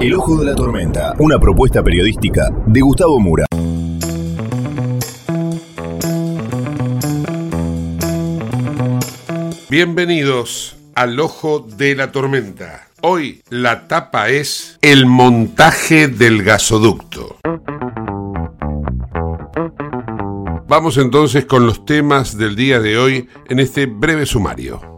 El Ojo de la Tormenta, una propuesta periodística de Gustavo Mura. Bienvenidos al Ojo de la Tormenta. Hoy la tapa es el montaje del gasoducto. Vamos entonces con los temas del día de hoy en este breve sumario.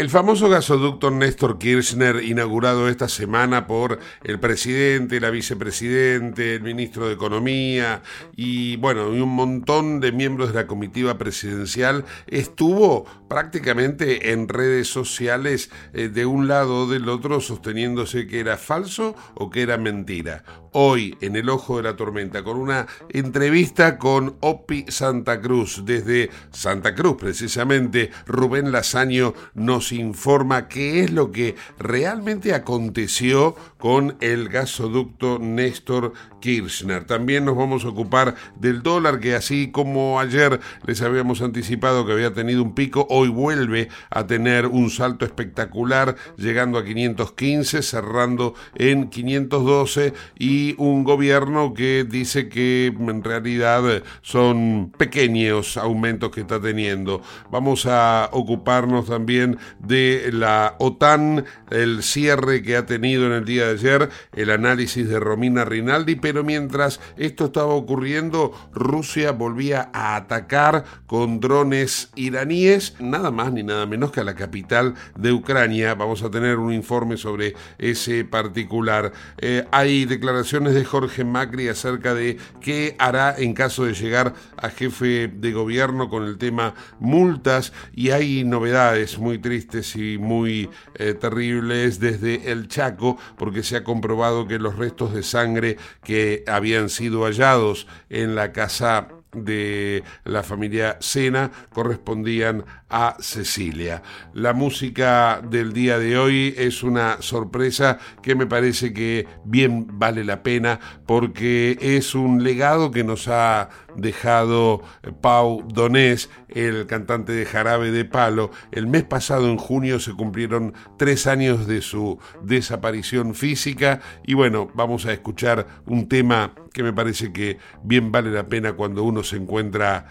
El famoso gasoducto Néstor Kirchner, inaugurado esta semana por el presidente, la vicepresidente, el ministro de Economía y bueno, y un montón de miembros de la comitiva presidencial, estuvo prácticamente en redes sociales eh, de un lado o del otro sosteniéndose que era falso o que era mentira. Hoy, en el ojo de la tormenta, con una entrevista con Opi Santa Cruz, desde Santa Cruz precisamente, Rubén Lasaño nos informa qué es lo que realmente aconteció con el gasoducto Néstor Kirchner. También nos vamos a ocupar del dólar que así como ayer les habíamos anticipado que había tenido un pico, hoy vuelve a tener un salto espectacular llegando a 515, cerrando en 512 y un gobierno que dice que en realidad son pequeños aumentos que está teniendo. Vamos a ocuparnos también de la OTAN, el cierre que ha tenido en el día de ayer, el análisis de Romina Rinaldi, pero mientras esto estaba ocurriendo, Rusia volvía a atacar con drones iraníes, nada más ni nada menos que a la capital de Ucrania. Vamos a tener un informe sobre ese particular. Eh, hay declaraciones de Jorge Macri acerca de qué hará en caso de llegar a jefe de gobierno con el tema multas y hay novedades muy tristes y muy eh, terribles desde el Chaco porque se ha comprobado que los restos de sangre que habían sido hallados en la casa de la familia Sena correspondían a Cecilia. La música del día de hoy es una sorpresa que me parece que bien vale la pena porque es un legado que nos ha dejado Pau Donés, el cantante de Jarabe de Palo. El mes pasado, en junio, se cumplieron tres años de su desaparición física y bueno, vamos a escuchar un tema que me parece que bien vale la pena cuando uno se encuentra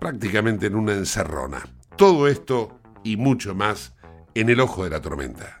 prácticamente en una encerrona. Todo esto y mucho más en el ojo de la tormenta.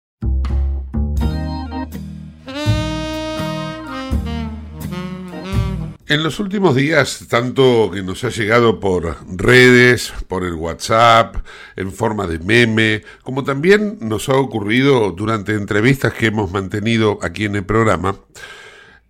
En los últimos días, tanto que nos ha llegado por redes, por el WhatsApp, en forma de meme, como también nos ha ocurrido durante entrevistas que hemos mantenido aquí en el programa,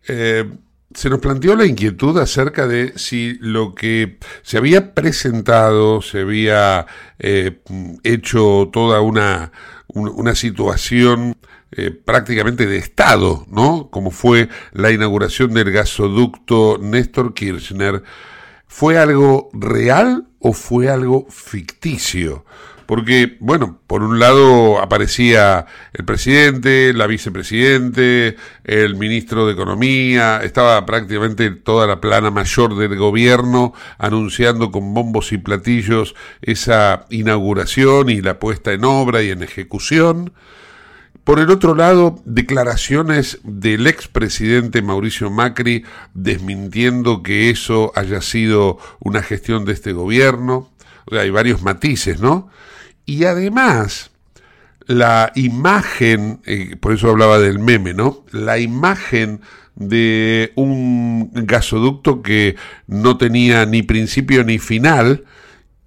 eh, se nos planteó la inquietud acerca de si lo que se había presentado, se había eh, hecho toda una, una situación eh, prácticamente de Estado, ¿no? Como fue la inauguración del gasoducto Néstor Kirchner, ¿fue algo real o fue algo ficticio? Porque, bueno, por un lado aparecía el presidente, la vicepresidente, el ministro de Economía, estaba prácticamente toda la plana mayor del gobierno anunciando con bombos y platillos esa inauguración y la puesta en obra y en ejecución. Por el otro lado, declaraciones del expresidente Mauricio Macri desmintiendo que eso haya sido una gestión de este gobierno. hay varios matices, ¿no? Y además, la imagen, eh, por eso hablaba del meme, ¿no? La imagen de un gasoducto que no tenía ni principio ni final,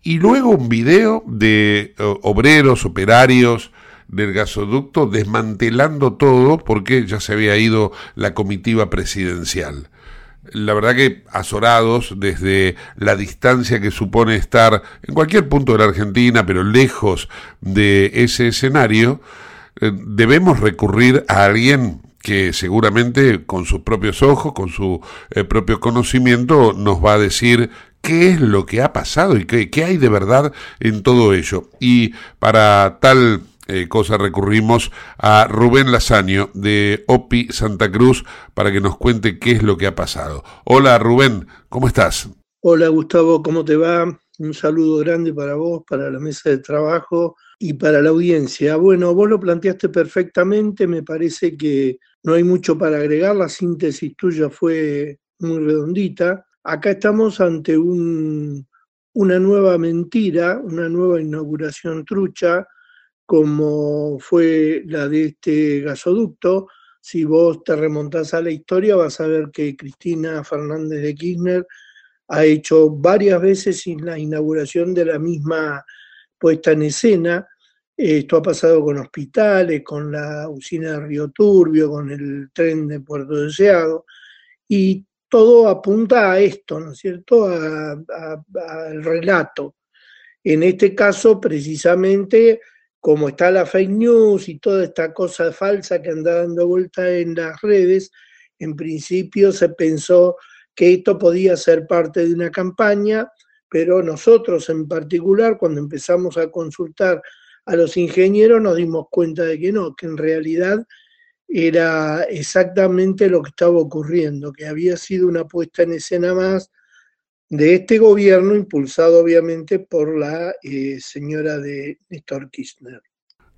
y luego un video de obreros, operarios, del gasoducto desmantelando todo porque ya se había ido la comitiva presidencial. La verdad que azorados desde la distancia que supone estar en cualquier punto de la Argentina, pero lejos de ese escenario, eh, debemos recurrir a alguien que seguramente con sus propios ojos, con su eh, propio conocimiento, nos va a decir qué es lo que ha pasado y qué, qué hay de verdad en todo ello. Y para tal eh, cosa recurrimos a Rubén Lasaño de OPI Santa Cruz para que nos cuente qué es lo que ha pasado. Hola Rubén, ¿cómo estás? Hola Gustavo, ¿cómo te va? Un saludo grande para vos, para la mesa de trabajo y para la audiencia. Bueno, vos lo planteaste perfectamente, me parece que no hay mucho para agregar, la síntesis tuya fue muy redondita. Acá estamos ante un, una nueva mentira, una nueva inauguración trucha, como fue la de este gasoducto. Si vos te remontás a la historia, vas a ver que Cristina Fernández de Kirchner ha hecho varias veces la inauguración de la misma puesta en escena. Esto ha pasado con hospitales, con la usina de Río Turbio, con el tren de Puerto Deseado, y todo apunta a esto, ¿no es cierto?, al relato. En este caso, precisamente, como está la fake news y toda esta cosa falsa que anda dando vuelta en las redes, en principio se pensó que esto podía ser parte de una campaña, pero nosotros en particular, cuando empezamos a consultar a los ingenieros, nos dimos cuenta de que no, que en realidad era exactamente lo que estaba ocurriendo, que había sido una puesta en escena más de este gobierno, impulsado obviamente por la eh, señora de Néstor Kirchner.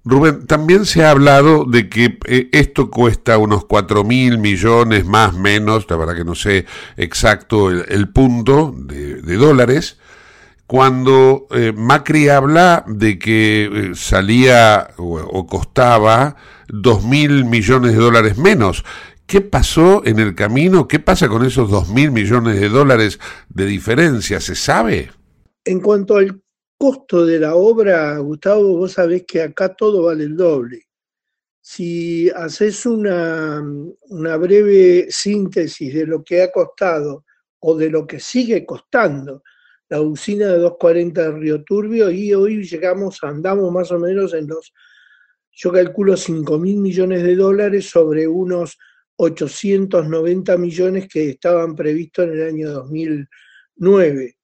Rubén, también se ha hablado de que eh, esto cuesta unos 4 mil millones más menos, la verdad que no sé exacto el, punto de, dólares, cuando eh, Macri habla de que salía o, o costaba 2 mil millones de dólares menos. ¿Qué pasó en el camino? ¿Qué pasa con esos dos mil millones de dólares de diferencia? ¿Se sabe? En cuanto al costo de la obra, Gustavo, vos sabés que acá todo vale el doble. Si haces una, una breve síntesis de lo que ha costado o de lo que sigue costando la usina de 240 de Río Turbio, y hoy llegamos, andamos más o menos en los, yo calculo 5 mil millones de dólares sobre unos 890 millones que estaban previstos en el año 2009.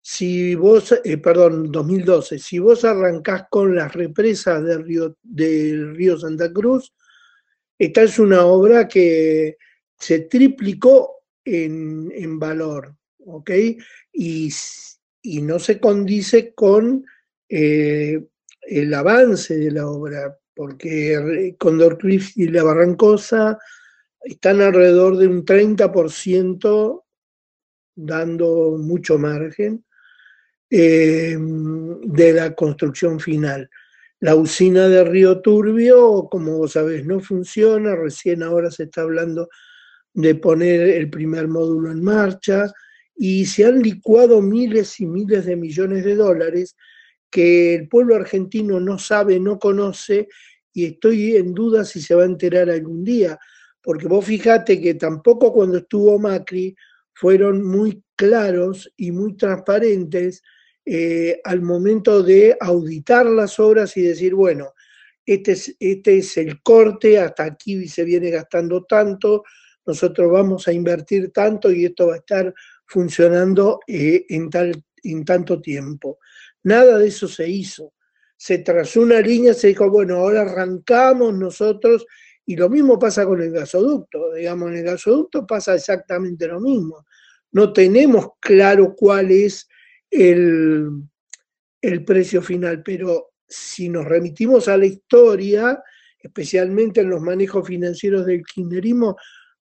Si vos, eh, perdón, 2012, si vos arrancás con las represas del río, del río Santa Cruz, esta es una obra que se triplicó en, valor, ¿ok? Y, no se condice con eh, el avance de la obra, porque Condor Cliff y la Barrancosa están alrededor de un 30%, dando mucho margen, eh, de la construcción final. La usina de Río Turbio, como vos sabés, no funciona, recién ahora se está hablando de poner el primer módulo en marcha y se han licuado miles y miles de millones de dólares que el pueblo argentino no sabe, no conoce y estoy en duda si se va a enterar algún día, porque vos fijate que tampoco cuando estuvo Macri fueron muy claros y muy transparentes eh, al momento de auditar las obras y decir, bueno, este es, este es el corte, hasta aquí se viene gastando tanto, nosotros vamos a invertir tanto y esto va a estar funcionando eh, en, tal, en tanto tiempo. Nada de eso se hizo. Se trazó una línea, se dijo, bueno, ahora arrancamos nosotros, y lo mismo pasa con el gasoducto, digamos, en el gasoducto pasa exactamente lo mismo. No tenemos claro cuál es el, el precio final, pero si nos remitimos a la historia, especialmente en los manejos financieros del kirchnerismo,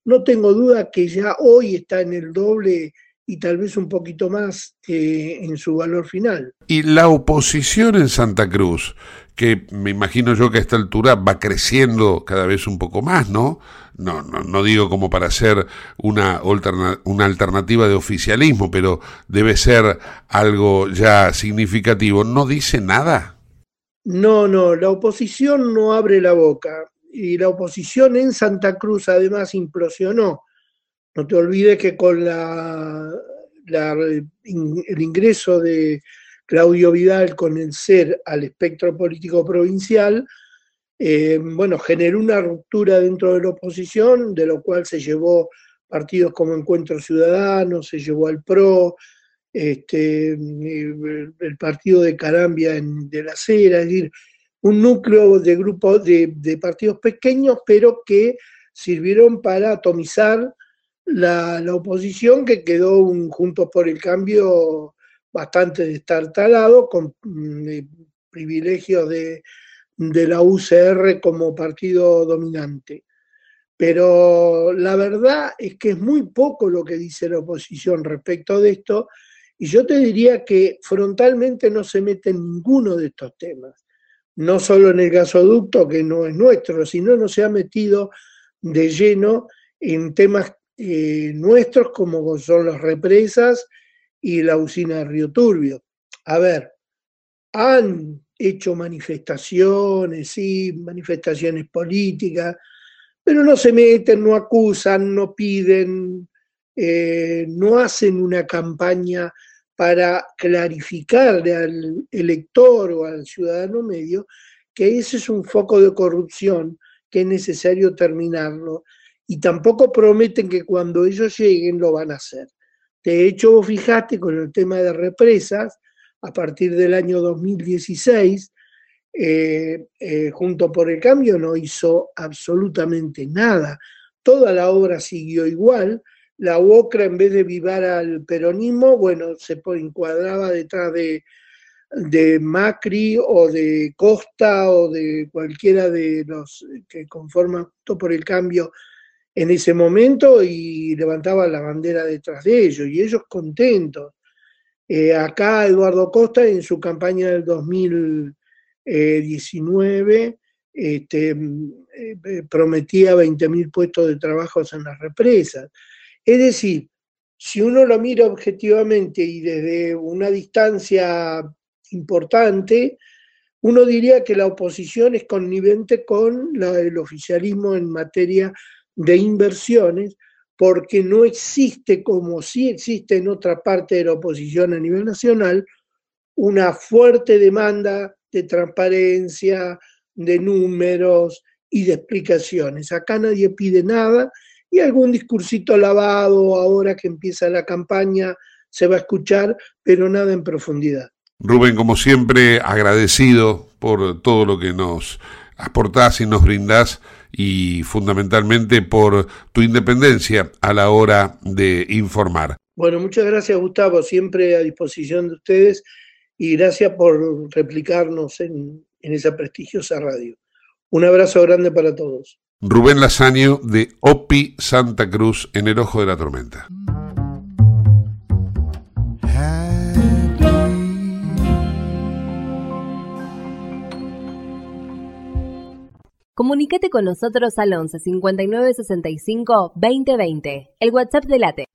no tengo duda que ya hoy está en el doble y tal vez un poquito más eh, en su valor final. Y la oposición en Santa Cruz, que me imagino yo que a esta altura va creciendo cada vez un poco más, ¿no? No, no, no digo como para ser una, una alternativa de oficialismo, pero debe ser algo ya significativo. ¿No dice nada? No, no, la oposición no abre la boca. Y la oposición en Santa Cruz además implosionó no te olvides que con el ingreso de Claudio Vidal con el ser al espectro político provincial, eh, bueno, generó una ruptura dentro de la oposición, de lo cual se llevó partidos como Encuentro Ciudadano, se llevó al PRO, este, el partido de Carambia de la Cera, es decir, un núcleo de grupos de partidos pequeños, pero que sirvieron para atomizar la, oposición que quedó un Juntos por el Cambio bastante destartalado, con mm, eh, privilegios de, de la UCR como partido dominante. Pero la verdad es que es muy poco lo que dice la oposición respecto de esto, y yo te diría que frontalmente no se mete en ninguno de estos temas, no solo en el gasoducto, que no es nuestro, sino no se ha metido de lleno en temas eh, nuestros, como son las represas y la usina de Río Turbio. A ver, han hecho manifestaciones, sí, manifestaciones políticas, pero no se meten, no acusan, no piden, eh, no hacen una campaña para clarificarle al elector o al ciudadano medio que ese es un foco de corrupción que es necesario terminarlo y tampoco prometen que cuando ellos lleguen lo van a hacer. De hecho, vos fijaste con el tema de represas, a partir del año 2016, eh, eh, junto por el cambio no hizo absolutamente nada. Toda la obra siguió igual. La UOCRA, en vez de vivar al peronismo, bueno, se encuadraba detrás de, de Macri o de Costa o de cualquiera de los que conforman por el cambio en ese momento y levantaba la bandera detrás de ellos y ellos contentos. Eh, acá Eduardo Costa en su campaña del 2019 este, eh, prometía 20.000 puestos de trabajo en las represas. Es decir, si uno lo mira objetivamente y desde una distancia importante, uno diría que la oposición es connivente con el oficialismo en materia de inversiones, porque no existe, como sí existe en otra parte de la oposición a nivel nacional, una fuerte demanda de transparencia, de números y de explicaciones. Acá nadie pide nada y algún discursito lavado ahora que empieza la campaña se va a escuchar, pero nada en profundidad. Rubén, como siempre, agradecido por todo lo que nos aportás y nos brindás y fundamentalmente por tu independencia a la hora de informar. Bueno, muchas gracias Gustavo, siempre a disposición de ustedes y gracias por replicarnos en, en esa prestigiosa radio. Un abrazo grande para todos. Rubén Lasaño de OPI Santa Cruz en el Ojo de la Tormenta. Comunicate con nosotros al 11 59 65 2020, el WhatsApp de Late.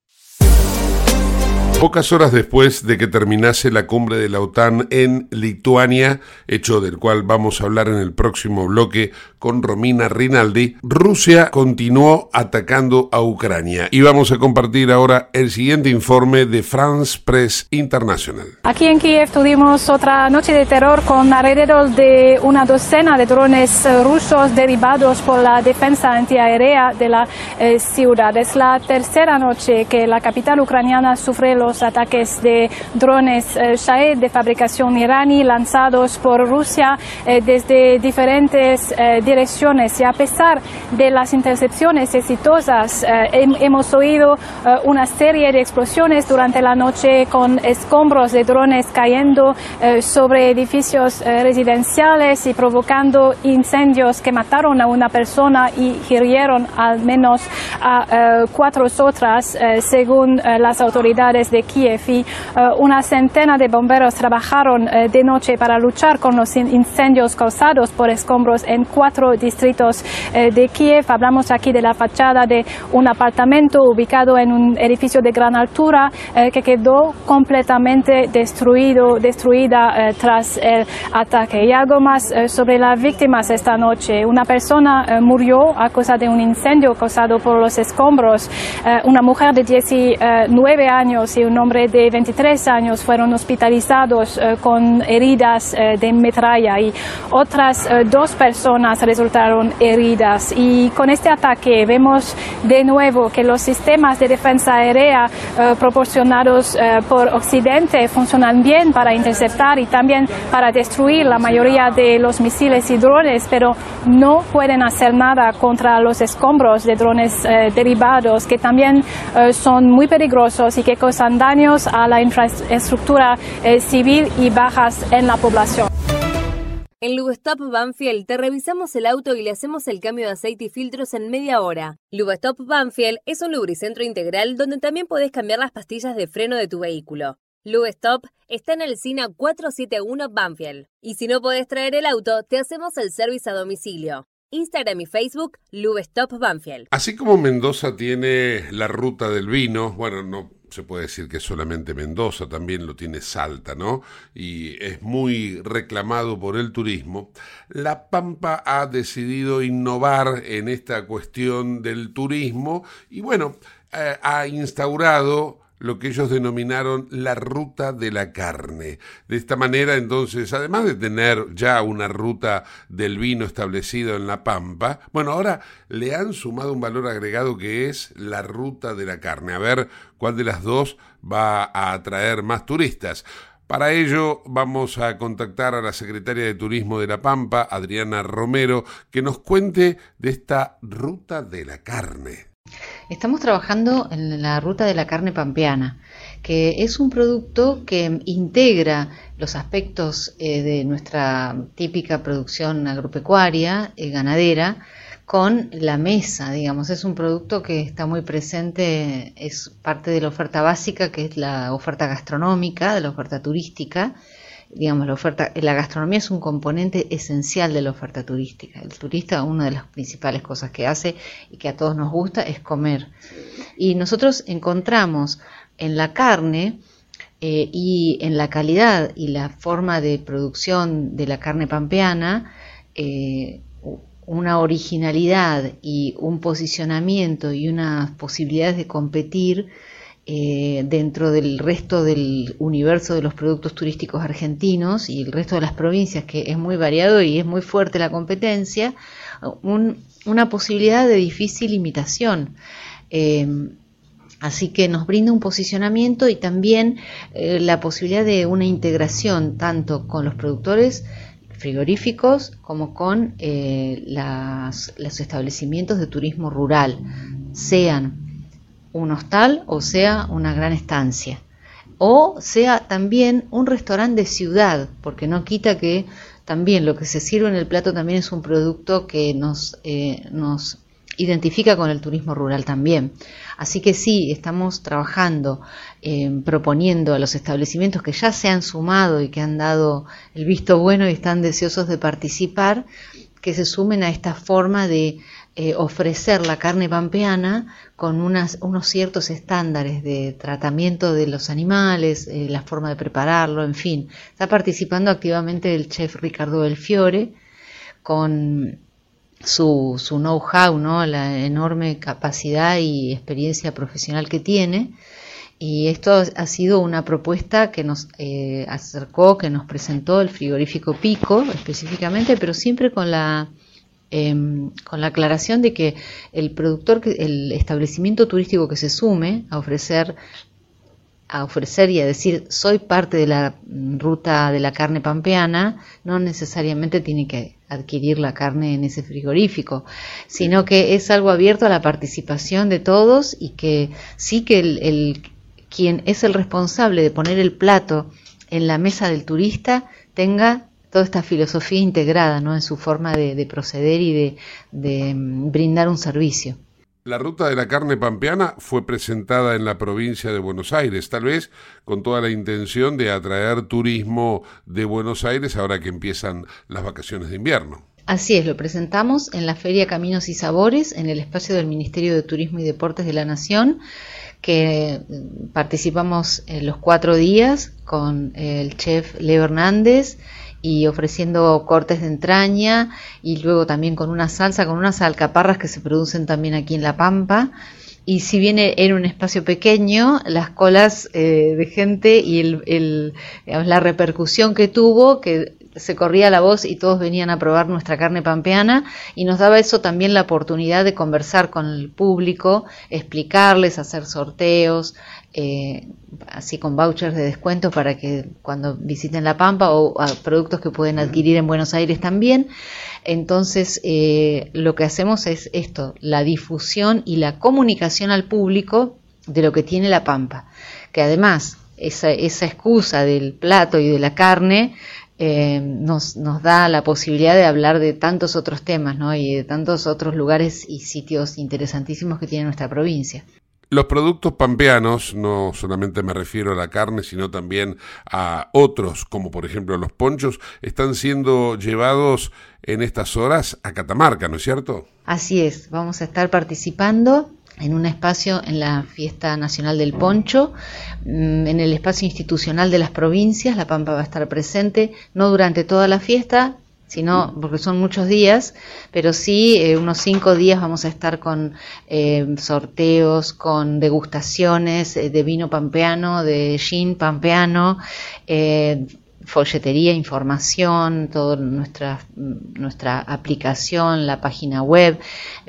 Pocas horas después de que terminase la cumbre de la OTAN en Lituania, hecho del cual vamos a hablar en el próximo bloque con Romina Rinaldi, Rusia continuó atacando a Ucrania. Y vamos a compartir ahora el siguiente informe de France Press International. Aquí en Kiev tuvimos otra noche de terror con alrededor de una docena de drones rusos derivados por la defensa antiaérea de la eh, ciudad. Es la tercera noche que la capital ucraniana sufre los los ataques de drones eh, Shahed de fabricación iraní lanzados por Rusia eh, desde diferentes eh, direcciones. Y a pesar de las intercepciones exitosas, hemos oído una serie de explosiones durante la noche con escombros de drones cayendo sobre edificios residenciales y provocando incendios que mataron a una persona y hirieron al menos a cuatro otras, según las autoridades de Kiev y eh, una centena de bomberos trabajaron eh, de noche para luchar con los incendios causados por escombros en cuatro distritos eh, de Kiev. Hablamos aquí de la fachada de un apartamento ubicado en un edificio de gran altura que quedó completamente destruido, destruida tras el ataque. Y algo más sobre las víctimas esta noche. Una persona murió a causa de un incendio causado por los escombros. una mujer de 19 años y un hombre de 23 años fueron hospitalizados eh, con heridas eh, de metralla y otras eh, dos personas resultaron heridas. Y con este ataque vemos de nuevo que los sistemas de defensa aérea proporcionados por Occidente funcionan bien para interceptar y también para destruir la mayoría de los misiles y drones, pero no pueden hacer nada contra los escombros de drones derivados que también son muy peligrosos y que causan daños a la infraestructura eh, civil y bajas en la población. En Lubestop Banfield te revisamos el auto y le hacemos el cambio de aceite y filtros en media hora. Lubestop Banfield es un lubricentro integral donde también podés cambiar las pastillas de freno de tu vehículo. Lubestop está en el SINA 471 Banfield. Y si no podés traer el auto, te hacemos el servicio a domicilio. Instagram y Facebook, Lubestop Banfield. Así como Mendoza tiene la ruta del vino, bueno, no se puede decir que solamente Mendoza, también lo tiene Salta, ¿no? Y es muy reclamado por el turismo. La Pampa ha decidido innovar en esta cuestión del turismo y bueno, eh, ha instaurado lo que ellos denominaron la ruta de la carne. De esta manera, entonces, además de tener ya una ruta del vino establecido en La Pampa, bueno, ahora le han sumado un valor agregado que es la ruta de la carne. A ver cuál de las dos va a atraer más turistas. Para ello vamos a contactar a la secretaria de Turismo de La Pampa, Adriana Romero, que nos cuente de esta ruta de la carne. Estamos trabajando en la ruta de la carne pampeana, que es un producto que integra los aspectos eh, de nuestra típica producción agropecuaria, eh, ganadera, con la mesa, digamos. Es un producto que está muy presente, es parte de la oferta básica, que es la oferta gastronómica, de la oferta turística, digamos, la oferta, la gastronomía es un componente esencial de la oferta turística. El turista, una de las principales cosas que hace y que a todos nos gusta es comer. Y nosotros encontramos en la carne eh, y en la calidad y la forma de producción de la carne pampeana, eh, una originalidad y un posicionamiento y unas posibilidades de competir eh, dentro del resto del universo de los productos turísticos argentinos y el resto de las provincias, que es muy variado y es muy fuerte la competencia, una posibilidad de difícil imitación. Em, así que nos brinda un posicionamiento y también eh, la posibilidad de una integración tanto con los productores frigoríficos como con eh, los establecimientos de turismo rural, sean un hostal o sea una gran estancia. O sea también un restaurante de ciudad, porque no quita que también lo que se sirve en el plato también es un producto que nos, eh, nos identifica con el turismo rural también. Así que sí, estamos trabajando, eh, proponiendo a los establecimientos que ya se han sumado y que han dado el visto bueno y están deseosos de participar, que se sumen a esta forma de eh, ofrecer la carne pampeana con unos ciertos estándares de tratamiento de los animales, eh, la forma de prepararlo, en fin. Está participando activamente el chef Ricardo Del Fiore con su, su know-how, ¿no? la enorme capacidad y experiencia profesional que tiene. Y esto ha sido una propuesta que nos eh, acercó, que nos presentó el frigorífico Pico específicamente, pero siempre con la Em, con la aclaración de que el productor, el establecimiento turístico que se sume a ofrecer a ofrecer y a decir soy parte de la ruta de la carne pampeana, no necesariamente tiene que adquirir la carne en ese frigorífico, sino que es algo abierto a la participación de todos y que sí que el quien es el responsable de poner el plato en la mesa del turista tenga toda esta filosofía integrada ¿no? en su forma de, proceder y de, mm, brindar un servicio. La ruta de la carne pampeana fue presentada en la provincia de Buenos Aires, tal vez con toda la intención de atraer turismo de Buenos Aires ahora que empiezan las vacaciones de invierno. Así es, lo presentamos en la Feria Caminos y Sabores, en el espacio del Ministerio de Turismo y Deportes de la Nación, que mm, participamos en los cuatro días con el chef Leo Hernández, y ofreciendo cortes de entraña y luego también con una salsa, con unas alcaparras que se producen también aquí en La Pampa. Y si viene en un espacio pequeño, las colas eh, de gente y el, la repercusión que tuvo, que se corría la voz y todos venían a probar nuestra carne pampeana y nos daba eso también la oportunidad de conversar con el público, explicarles, hacer sorteos, eh, así con vouchers de descuento para que cuando visiten La Pampa o productos que pueden adquirir en Buenos Aires también. Entonces, eh, lo que hacemos es esto, la difusión y la comunicación al público de lo que tiene La Pampa, que además esa, esa excusa del plato y de la carne eh, nos, nos, da la posibilidad de hablar de tantos otros temas ¿no? y de tantos otros lugares y sitios interesantísimos que tiene nuestra provincia. Los productos pampeanos, no solamente me refiero a la carne, sino también a otros, como por ejemplo los ponchos, están siendo llevados en estas horas a Catamarca, ¿no es cierto? Así es, vamos a estar participando en un espacio en la Fiesta Nacional del Poncho, mm, en el espacio institucional de las provincias, La Pampa va a estar presente, no durante toda la fiesta, sino porque son muchos días, pero sí eh, unos cinco días vamos a estar con eh, sorteos, con degustaciones eh, de vino pampeano, de gin pampeano, folletería, información, toda nuestra, nuestra aplicación, la página web,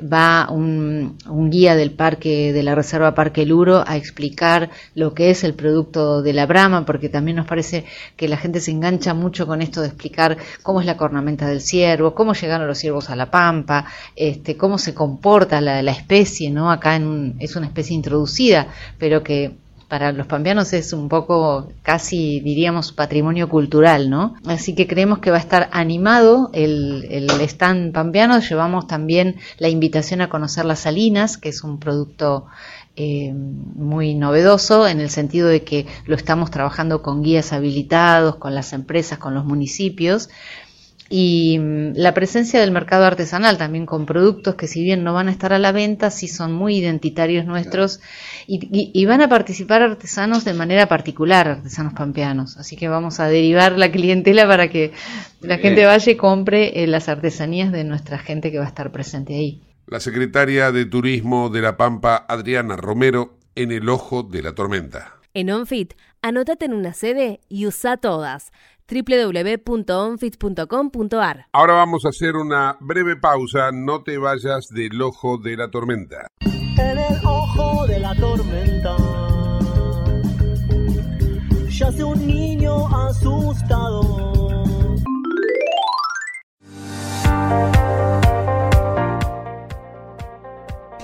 va un, guía del parque, de la Reserva Parque Luro a explicar lo que es el producto de la brama, porque también nos parece que la gente se engancha mucho con esto de explicar cómo es la cornamenta del ciervo, cómo llegaron los ciervos a la pampa, este, cómo se comporta la, la especie, ¿no? Acá en es una especie introducida, pero que para los pampeanos es un poco casi diríamos patrimonio cultural, ¿no? Así que creemos que va a estar animado el, stand pampeano. Llevamos también la invitación a conocer las salinas, que es un producto eh, muy novedoso en el sentido de que lo estamos trabajando con guías habilitados, con las empresas, con los municipios y mm, la presencia del mercado artesanal también con productos que si bien no van a estar a la venta, sí son muy identitarios nuestros y, van a participar artesanos de manera particular, artesanos pampeanos. Así que vamos a derivar la clientela para que la gente vaya y compre eh, las artesanías de nuestra gente que va a estar presente ahí. La secretaria de Turismo de La Pampa, Adriana Romero, en el ojo de la tormenta. En OnFit, anótate en una sede y usa todas www.onfit.com.ar. Ahora vamos a hacer una breve pausa, no te vayas del ojo de la tormenta. En el ojo de la tormenta yace un niño asustado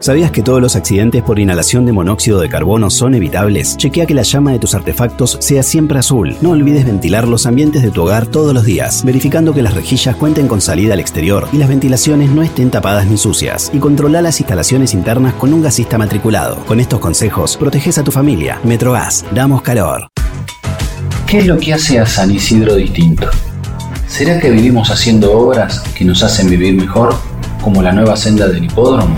¿Sabías que todos los accidentes por inhalación de monóxido de carbono son evitables? Chequea que la llama de tus artefactos sea siempre azul. No olvides ventilar los ambientes de tu hogar todos los días, verificando que las rejillas cuenten con salida al exterior y las ventilaciones no estén tapadas ni sucias. Y controla las instalaciones internas con un gasista matriculado. Con estos consejos, proteges a tu familia. Metrogas, damos calor. ¿Qué es lo que hace a San Isidro distinto? ¿Será que vivimos haciendo obras que nos hacen vivir mejor, como la nueva senda del hipódromo?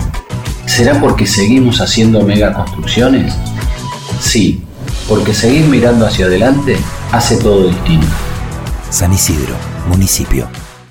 ¿Será porque seguimos haciendo megaconstrucciones? Sí, porque seguir mirando hacia adelante hace todo distinto. San Isidro, municipio.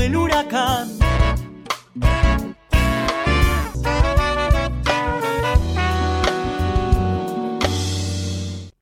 El huracán.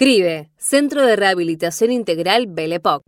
CRIBE, Centro de Rehabilitación Integral Belepoc.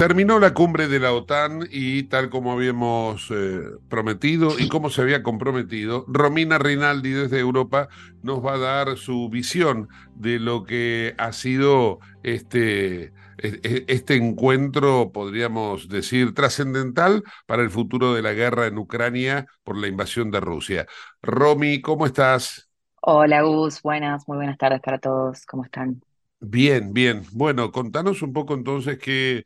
Terminó la cumbre de la OTAN y tal como habíamos eh, prometido y como se había comprometido, Romina Rinaldi desde Europa nos va a dar su visión de lo que ha sido este, este encuentro, podríamos decir, trascendental para el futuro de la guerra en Ucrania por la invasión de Rusia. Romy, ¿cómo estás? Hola Gus, buenas, muy buenas tardes para todos, ¿cómo están? Bien, bien. Bueno, contanos un poco entonces qué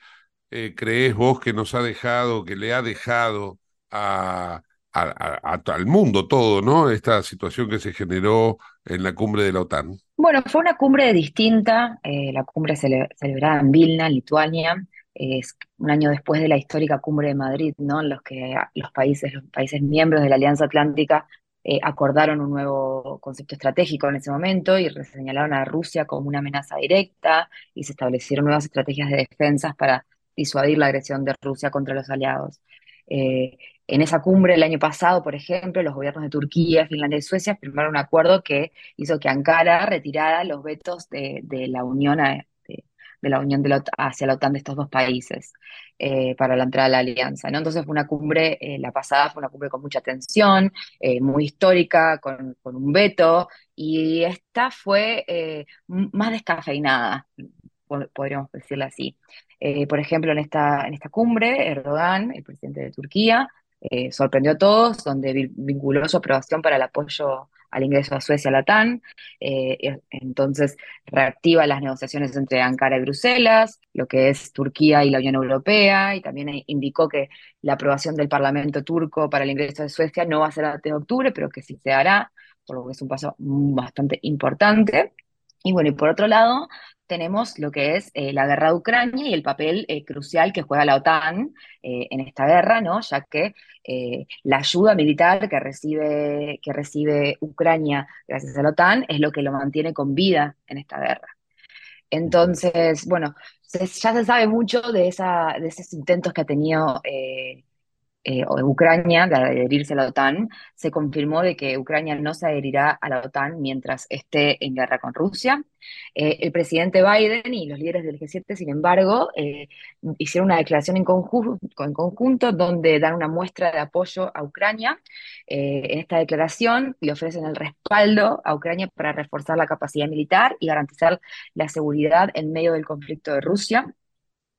eh, crees vos que nos ha dejado, que le ha dejado a, al mundo todo, ¿no? Esta situación que se generó en la cumbre de la OTAN. Bueno, fue una cumbre distinta, eh, la cumbre celebrada en Vilna, Lituania, es un año después de la histórica cumbre de Madrid, ¿no? En los que los países, los países miembros de la Alianza Atlántica eh, acordaron un nuevo concepto estratégico en ese momento y señalaron a Rusia como una amenaza directa y se establecieron nuevas estrategias de defensa para disuadir la agresión de Rusia contra los aliados. Eh, en esa cumbre el año pasado, por ejemplo, los gobiernos de Turquía, Finlandia y Suecia firmaron un acuerdo que hizo que Ankara retirara los vetos de, la Unión, de, la Unión hacia la OTAN de estos dos países eh, para la entrada a la alianza. Entonces fue una cumbre, eh, la pasada fue una cumbre con mucha tensión, muy histórica, con, un veto, y esta fue más descafeinada, podríamos decirlo así. Eh, por ejemplo, en esta, en esta cumbre, Erdogan, el presidente de Turquía, eh, sorprendió a todos, donde vinculó su aprobación para el apoyo al ingreso a Suecia a la OTAN. Eh, entonces, reactiva las negociaciones entre Ankara y Bruselas, lo que es Turquía y la Unión Europea, y también indicó que la aprobación del Parlamento turco para el ingreso de Suecia no va a ser antes de octubre, pero que sí se hará, por lo que es un paso bastante importante. Y bueno, y por otro lado, tenemos lo que es eh, la guerra de Ucrania y el papel eh, crucial que juega la OTAN eh, en esta guerra, ¿no? ya que la ayuda militar que recibe, que recibe Ucrania gracias a la OTAN es lo que lo mantiene con vida en esta guerra. Entonces, bueno, ya se sabe mucho de, esa, de esos intentos que ha tenido eh, Ucrania de adherirse a la OTAN, se confirmó de que Ucrania no se adherirá a la OTAN mientras esté en guerra con Rusia. Eh, el presidente Biden y los líderes del G7, sin embargo, eh, hicieron una declaración en en conjunto, donde dan una muestra de apoyo a Ucrania. en esta declaración le ofrecen el respaldo a Ucrania para reforzar la capacidad militar y garantizar la seguridad en medio del conflicto de Rusia.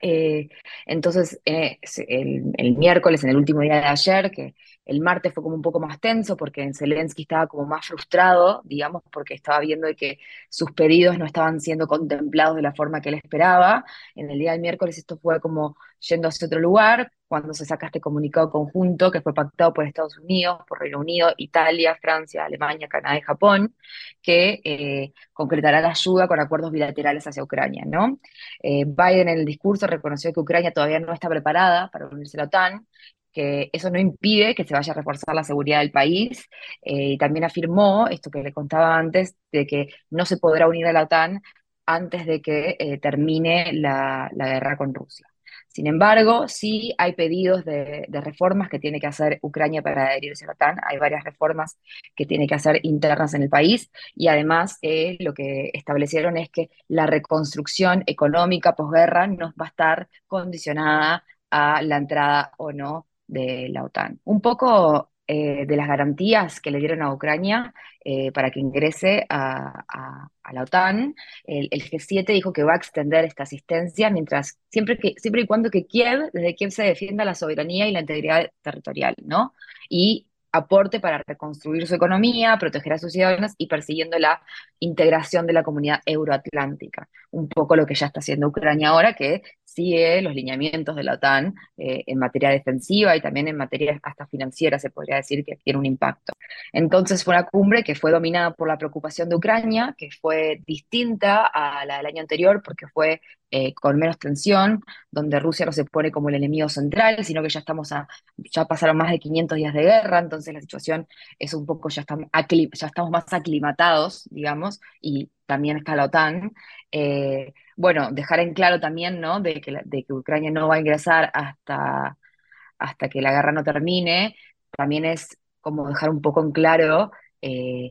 Eh, entonces, eh, el, miércoles, en el último día de ayer, que el martes fue como un poco más tenso porque Zelensky estaba como más frustrado, digamos, porque estaba viendo que sus pedidos no estaban siendo contemplados de la forma que él esperaba. En el día del miércoles esto fue como yendo hacia otro lugar, cuando se saca este comunicado conjunto que fue pactado por Estados Unidos, por Reino Unido, Italia, Francia, Alemania, Canadá y Japón, que eh, concretará la ayuda con acuerdos bilaterales hacia Ucrania. ¿no? Eh, Biden en el discurso reconoció que Ucrania todavía no está preparada para unirse a la OTAN, que eso no impide que se vaya a reforzar la seguridad del país, eh, y también afirmó, esto que le contaba antes, de que no se podrá unir a la OTAN antes de que termine la guerra con Rusia. Sin embargo, sí hay pedidos de, reformas que tiene que hacer Ucrania para adherirse a la OTAN. Hay varias reformas que tiene que hacer internas en el país y además eh, lo que establecieron es que la reconstrucción económica posguerra no va a estar condicionada a la entrada o no de la OTAN. Un poco eh, de las garantías que le dieron a Ucrania eh, para que ingrese a, la OTAN. El, G7 dijo que va a extender esta asistencia mientras, siempre, que, siempre y cuando que Kiev, desde Kiev se defienda la soberanía y la integridad territorial, ¿no? Y aporte para reconstruir su economía, proteger a sus ciudadanos y persiguiendo la integración de la comunidad euroatlántica. Un poco lo que ya está haciendo Ucrania ahora, que sigue los lineamientos de la OTAN eh, en materia defensiva y también en materia hasta financiera, se podría decir que tiene un impacto. Entonces fue una cumbre que fue dominada por la preocupación de Ucrania, que fue distinta a la del año anterior porque fue eh, con menos tensión, donde Rusia no se pone como el enemigo central, sino que ya estamos ya pasaron más de 500 días de guerra, entonces la situación es un poco, ya estamos, ya estamos más aclimatados, digamos, y también está la OTAN. Eh, bueno, dejar en claro también, ¿no? De que, de que Ucrania no va a ingresar hasta, hasta que la guerra no termine, también es como dejar un poco en claro eh,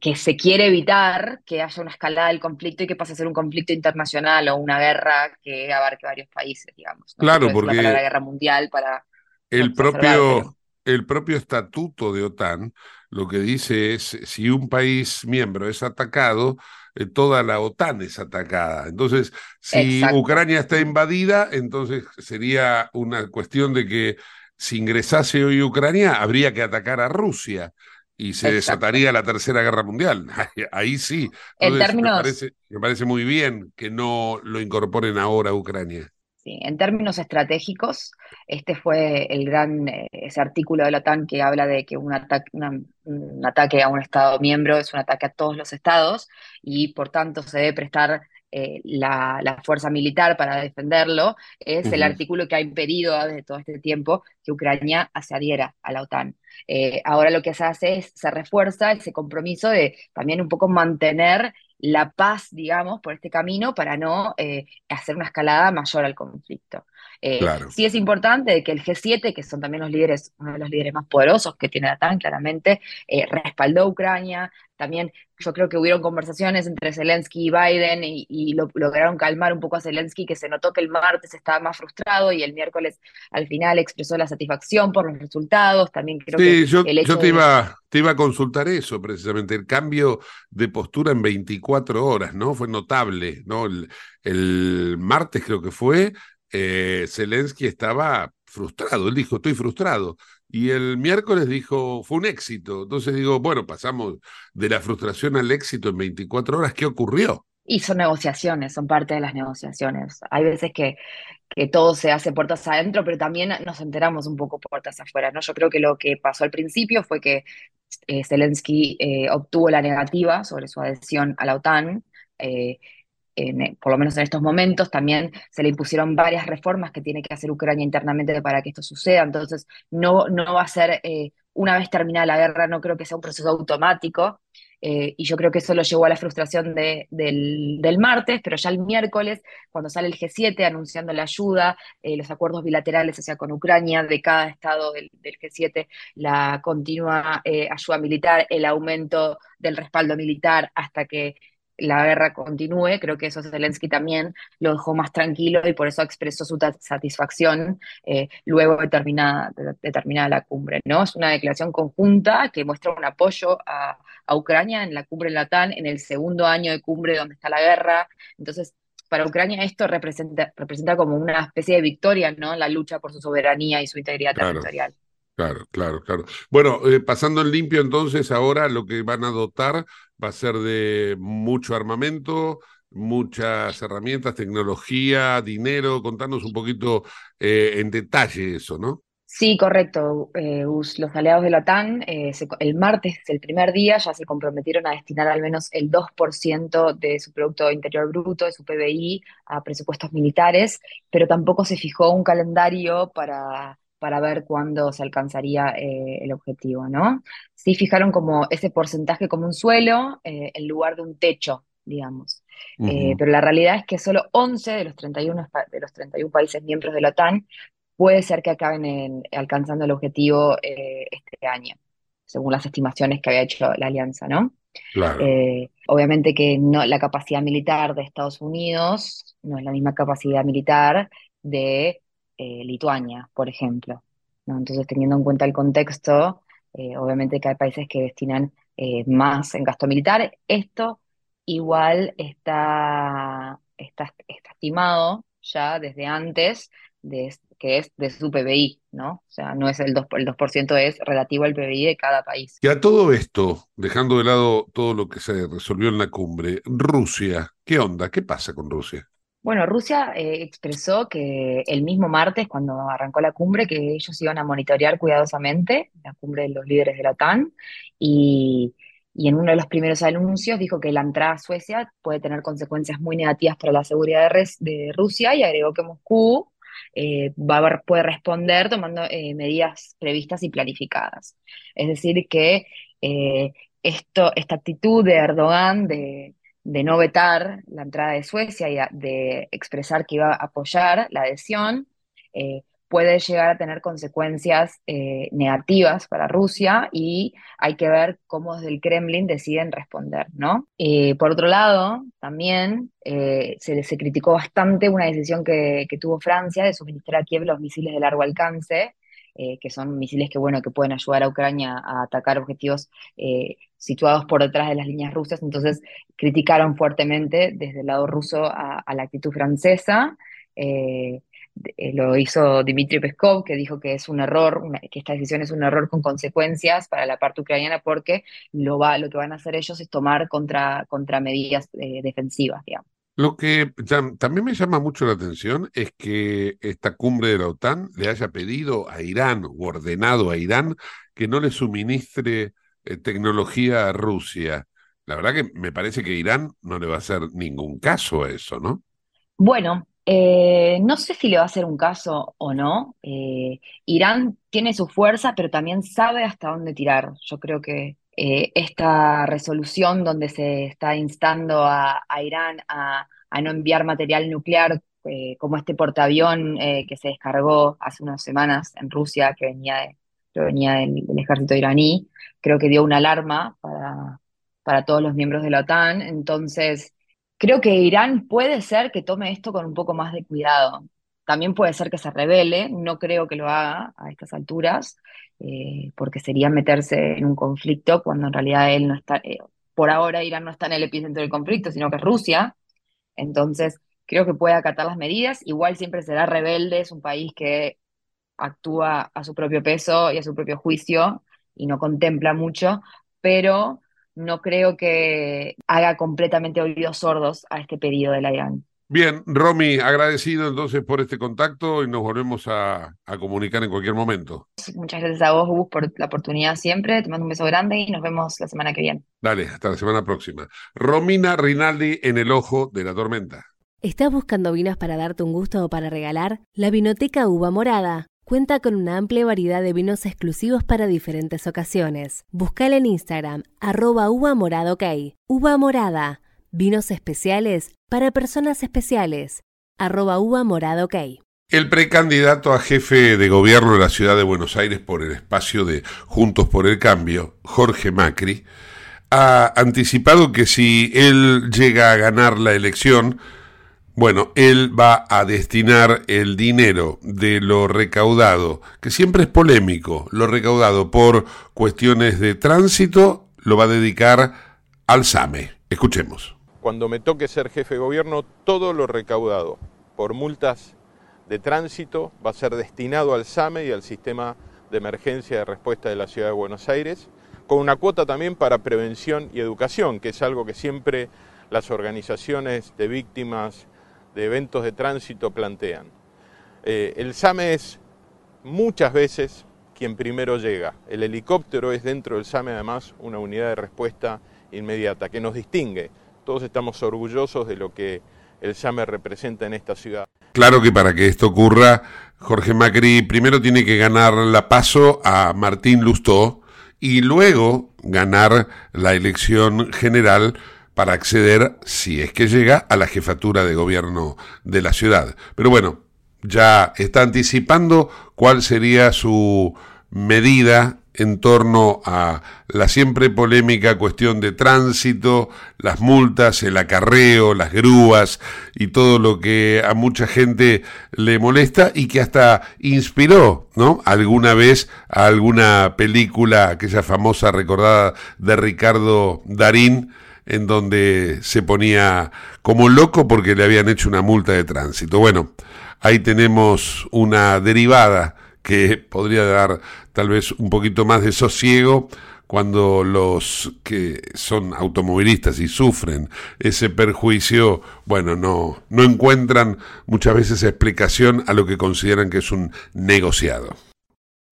que se quiere evitar que haya una escalada del conflicto y que pase a ser un conflicto internacional o una guerra que abarque varios países, digamos. Claro, porque la guerra mundial para el propio el propio estatuto de OTAN lo que dice es si un país miembro es atacado, eh, toda la OTAN es atacada. Entonces, si Ucrania está invadida, entonces sería una cuestión de que si ingresase hoy Ucrania, habría que atacar a Rusia y se desataría la Tercera Guerra Mundial. Ahí sí. me, parece, me parece muy bien que no lo incorporen ahora a Ucrania. Sí, en términos estratégicos, este fue el gran, eh, ese artículo de la OTAN que habla de que un ataque, un ataque a un Estado miembro es un ataque a todos los Estados y por tanto se debe prestar eh, la, fuerza militar para defenderlo, es el artículo que ha impedido desde todo este tiempo que Ucrania se adhiera a la OTAN. Eh, ahora lo que se hace es, se refuerza ese compromiso de también un poco mantener la paz, digamos, por este camino para no eh, hacer una escalada mayor al conflicto. Eh, sí es importante que el G7, que son también los líderes, uno de los líderes más poderosos que tiene la TAN, claramente, eh, respaldó a Ucrania. También yo creo que hubieron conversaciones entre Zelensky y Biden y, lograron calmar un poco a Zelensky, que se notó que el martes estaba más frustrado y el miércoles al final expresó la satisfacción por los resultados. También creo que yo, yo te, iba, te iba a consultar eso precisamente, el cambio de postura en 24 horas, ¿no? Fue notable, ¿no? El, el martes creo que fue, eh, Zelensky estaba frustrado, él dijo, estoy frustrado. Y el miércoles dijo, fue un éxito. Entonces digo, bueno, pasamos de la frustración al éxito en 24 horas, ¿qué ocurrió? Y son negociaciones, son parte de las negociaciones. Hay veces que, que todo se hace puertas adentro, pero también nos enteramos un poco puertas afuera. ¿no? Yo creo que lo que pasó al principio fue que eh, Zelensky eh, obtuvo la negativa sobre su adhesión a la OTAN. Eh, por lo menos en estos momentos, también se le impusieron varias reformas que tiene que hacer Ucrania internamente para que esto suceda. Entonces, no, no va a ser, eh, una vez terminada la guerra, no creo que sea un proceso automático. Eh, y yo creo que eso lo llevó a la frustración de, del, martes, pero ya el miércoles, cuando sale el G7 anunciando la ayuda, los acuerdos bilaterales hacia con Ucrania de cada estado del, del G7, la continua ayuda militar, el aumento del respaldo militar hasta que la guerra continúe, creo que eso Zelensky también lo dejó más tranquilo y por eso expresó su satisfacción eh, luego de terminada, de, la cumbre. ¿no? Es una declaración conjunta que muestra un apoyo a, Ucrania en la cumbre en Latán, en el segundo año de cumbre donde está la guerra. Entonces, para Ucrania esto representa, representa como una especie de victoria, ¿no? La lucha por su soberanía y su integridad territorial. Claro, claro, claro. Bueno, eh, pasando en limpio entonces, ahora lo que van a dotar va a ser de mucho armamento, muchas herramientas, tecnología, dinero. Contanos un poquito eh, en detalle eso, ¿no? Sí, correcto, eh, Los aliados de la OTAN, el martes, el primer día, ya se comprometieron a destinar al menos el 2% de su Producto Interior Bruto, de su PBI, a presupuestos militares, pero tampoco se fijó un calendario para para ver cuándo se alcanzaría eh, el objetivo, ¿no? Sí fijaron como ese porcentaje como un suelo eh, en lugar de un techo, digamos. Eh, pero la realidad es que solo 11 de los 31, de los 31 países miembros de la OTAN puede ser que acaben alcanzando el objetivo este año, según las estimaciones que había hecho la alianza, ¿no? obviamente que no, la capacidad militar de Estados Unidos no es la misma capacidad militar de eh, Lituania, por ejemplo. Entonces, teniendo en cuenta el contexto, eh, obviamente que hay países que destinan eh, más en gasto militar. Esto igual está, está, estimado ya desde antes, de, que es de su PBI, ¿no? O sea, no es el 2%, el 2% es relativo al PBI de cada país. Y a todo esto, dejando de lado todo lo que se resolvió en la cumbre, Rusia, ¿qué onda? ¿Qué pasa con Rusia? Bueno, Rusia eh, expresó que el mismo martes, cuando arrancó la cumbre, que ellos iban a monitorear cuidadosamente la cumbre de los líderes de la OTAN y, y en uno de los primeros anuncios dijo que la entrada a Suecia puede tener consecuencias muy negativas para la seguridad de, Rusia y agregó que Moscú eh, va a, puede responder tomando eh, medidas previstas y planificadas. Es decir, que esto, esta actitud de Erdogan de, de, no vetar la entrada de Suecia y de expresar que iba a apoyar la adhesión, puede llegar a tener consecuencias eh, negativas para Rusia y hay que ver cómo desde el Kremlin deciden responder, ¿no? Eh, por otro lado, también eh, se, se, criticó bastante una decisión que, que, tuvo Francia de suministrar a Kiev los misiles de largo alcance, que son misiles que, bueno, que pueden ayudar a Ucrania a atacar objetivos situados por detrás de las líneas rusas, entonces criticaron fuertemente desde el lado ruso a, la actitud francesa. Eh, lo hizo Dmitry Peskov, que dijo que es un error, que esta decisión es un error con consecuencias para la parte ucraniana porque lo, va, lo que van a hacer ellos es tomar contra, contra medidas eh, defensivas, digamos. Lo que también me llama mucho la atención es que esta cumbre de la OTAN le haya pedido a Irán o ordenado a Irán que no le suministre eh, tecnología a Rusia. La verdad que me parece que Irán no le va a hacer ningún caso a eso, ¿no? Bueno, eh, no sé si le va a hacer un caso o no. Eh, Irán tiene su fuerza, pero también sabe hasta dónde tirar. Yo creo que eh, esta resolución donde se está instando a, Irán a, no enviar material nuclear, como este portaavión que se descargó hace unas semanas en Rusia, que venía, venía del, ejército iraní, creo que dio una alarma para, para todos los miembros de la OTAN. Entonces, Creo que Irán puede ser que tome esto con un poco más de cuidado. También puede ser que se revele, no creo que lo haga a estas alturas, eh, porque sería meterse en un conflicto cuando en realidad él no está, eh, por ahora Irán no está en el epicentro del conflicto, sino que es Rusia. Entonces, creo que puede acatar las medidas. Igual siempre será rebelde, es un país que actúa a su propio peso y a su propio juicio y no contempla mucho, pero no creo que haga completamente oídos sordos a este pedido de la Irán. Bien, Romy, agradecido entonces por este contacto y nos volvemos a, comunicar en cualquier momento. Muchas gracias a vos, Gus, por la oportunidad siempre. Te mando un beso grande y nos vemos la semana que viene. Dale, hasta la semana próxima. Romina Rinaldi en el ojo de la tormenta. ¿Estás buscando vinos para darte un gusto o para regalar? La Vinoteca Uva Morada Cuenta con una amplia variedad de vinos exclusivos para diferentes ocasiones. Búscala en Instagram, arroba uva morada ok. Uva morada, vinos especiales para personas especiales, arroba uva. El precandidato a jefe de gobierno de la ciudad de Buenos Aires por el espacio de Juntos por el Cambio, Jorge Macri, ha anticipado que si él llega a ganar la elección, bueno, él va a destinar el dinero de lo recaudado, que siempre es polémico, lo recaudado por cuestiones de tránsito, lo va a dedicar al SAME. Escuchemos. Cuando me toque ser jefe de gobierno, todo lo recaudado por multas de tránsito va a ser destinado al SAME y al sistema de emergencia de respuesta de la ciudad de Buenos Aires, con una cuota también para prevención y educación, que es algo que siempre las organizaciones de víctimas de eventos de tránsito plantean. Eh, el SAME es muchas veces quien primero llega. El helicóptero es dentro del SAME además una unidad de respuesta inmediata que nos distingue. Todos estamos orgullosos de lo que el SAME representa en esta ciudad. Claro que para que esto ocurra, Jorge Macri primero tiene que ganar la paso a Martín Lustó y luego ganar la elección general para acceder, si es que llega, a la jefatura de gobierno de la ciudad. Pero bueno, ya está anticipando cuál sería su medida en torno a la siempre polémica cuestión de tránsito, las multas, el acarreo, las grúas y todo lo que a mucha gente le molesta y que hasta inspiró, ¿no? Alguna vez a alguna película, aquella famosa recordada de Ricardo Darín, en donde se ponía como loco porque le habían hecho una multa de tránsito. Bueno, ahí tenemos una derivada que podría dar tal vez un poquito más de sosiego cuando los que son automovilistas y sufren ese perjuicio, bueno, no, no encuentran muchas veces explicación a lo que consideran que es un negociado.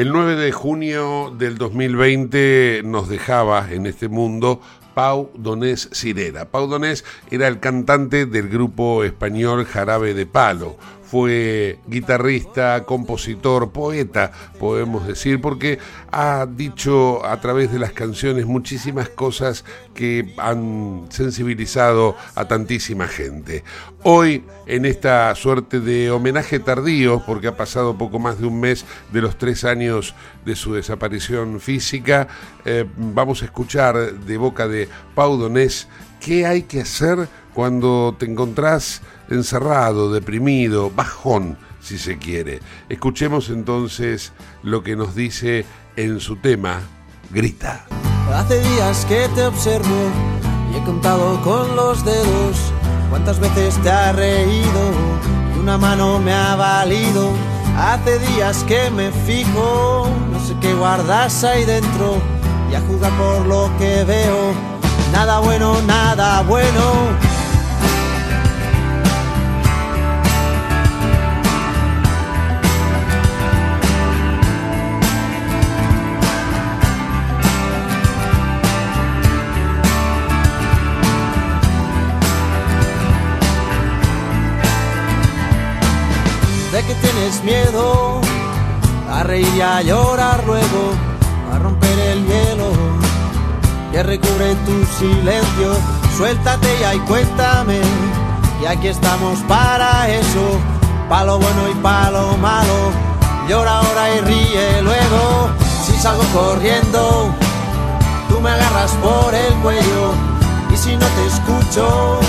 El 9 de junio del 2020 nos dejaba en este mundo Pau Donés Cirera. Pau Donés era el cantante del grupo español Jarabe de Palo fue guitarrista, compositor, poeta, podemos decir, porque ha dicho a través de las canciones muchísimas cosas que han sensibilizado a tantísima gente. Hoy, en esta suerte de homenaje tardío, porque ha pasado poco más de un mes de los tres años de su desaparición física, eh, vamos a escuchar de boca de Pau Donés qué hay que hacer cuando te encontrás encerrado, deprimido, bajón, si se quiere. Escuchemos entonces lo que nos dice en su tema, Grita. Hace días que te observo y he contado con los dedos cuántas veces te ha reído y una mano me ha valido. Hace días que me fijo, no sé qué guardas ahí dentro y a juzgar por lo que veo. Nada bueno, nada bueno tienes miedo a reír y a llorar luego, a romper el hielo que recubre tu silencio. Suéltate ya y cuéntame, y aquí estamos para eso, palo bueno y palo malo. Llora ahora y ríe luego, si salgo corriendo, tú me agarras por el cuello, y si no te escucho,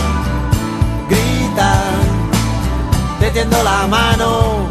grita te tiendo la mano,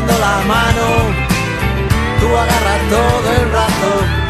La mano, tú agarra todo el brazo